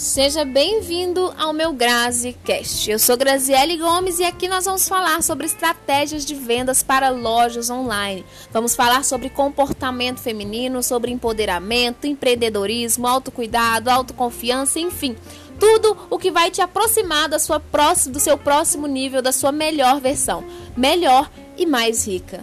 Seja bem-vindo ao meu GraziCast. Eu sou Graziele Gomes e aqui nós vamos falar sobre estratégias de vendas para lojas online. Vamos falar sobre comportamento feminino, sobre empoderamento, empreendedorismo, autocuidado, autoconfiança, enfim, tudo o que vai te aproximar da sua próxima, do seu próximo nível, da sua melhor versão, melhor e mais rica.